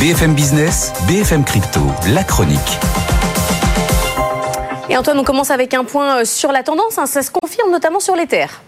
BFM Business, BFM Crypto, la chronique. Et Antoine, on commence avec un point sur la tendance. Hein. Ça se confirme notamment sur les terres.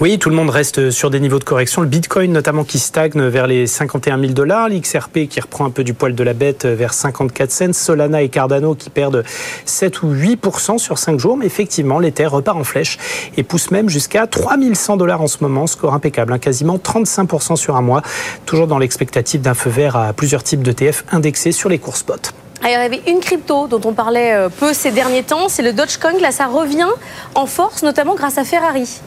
Oui, tout le monde reste sur des niveaux de correction. Le Bitcoin notamment qui stagne vers les 51 000 dollars, l'XRP qui reprend un peu du poil de la bête vers 54 cents, Solana et Cardano qui perdent 7 ou 8% sur 5 jours. Mais effectivement, l'Ether repart en flèche et pousse même jusqu'à 3100 dollars en ce moment, score impeccable, hein, quasiment 35% sur un mois, toujours dans l'expectative d'un feu vert à plusieurs types d'ETF indexés sur les cours spot. il y avait une crypto dont on parlait euh, peu ces derniers temps, c'est le Dogecoin. Là, ça revient en force, notamment grâce à Ferrari.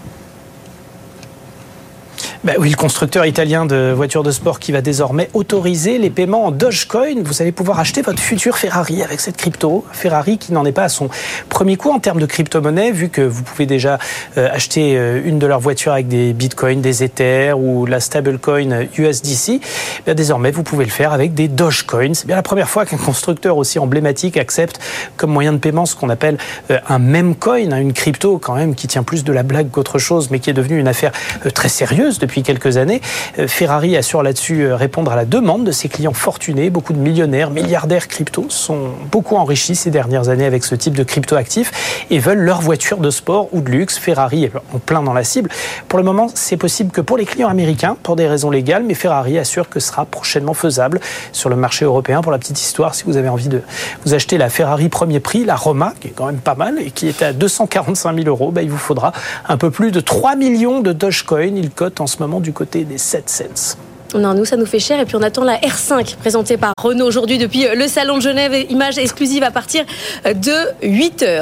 Ben oui, le constructeur italien de voitures de sport qui va désormais autoriser les paiements en Dogecoin. Vous allez pouvoir acheter votre futur Ferrari avec cette crypto. Ferrari qui n'en est pas à son premier coup en termes de crypto-monnaie, vu que vous pouvez déjà euh, acheter euh, une de leurs voitures avec des bitcoins, des Ethers ou la stablecoin USDC. Ben désormais, vous pouvez le faire avec des Dogecoin. C'est bien la première fois qu'un constructeur aussi emblématique accepte comme moyen de paiement ce qu'on appelle euh, un meme coin, hein, une crypto quand même qui tient plus de la blague qu'autre chose, mais qui est devenue une affaire très sérieuse depuis depuis quelques années. Euh, Ferrari assure là-dessus euh, répondre à la demande de ses clients fortunés. Beaucoup de millionnaires, milliardaires crypto sont beaucoup enrichis ces dernières années avec ce type de crypto actifs et veulent leur voiture de sport ou de luxe. Ferrari est en plein dans la cible. Pour le moment, c'est possible que pour les clients américains, pour des raisons légales, mais Ferrari assure que ce sera prochainement faisable sur le marché européen. Pour la petite histoire, si vous avez envie de vous acheter la Ferrari premier prix, la Roma, qui est quand même pas mal et qui est à 245 000 euros, ben, il vous faudra un peu plus de 3 millions de Dogecoin. Il cote en ce du côté des 7 cents. Non, nous, ça nous fait cher. Et puis, on attend la R5 présentée par Renault aujourd'hui depuis le Salon de Genève. Image exclusive à partir de 8 heures.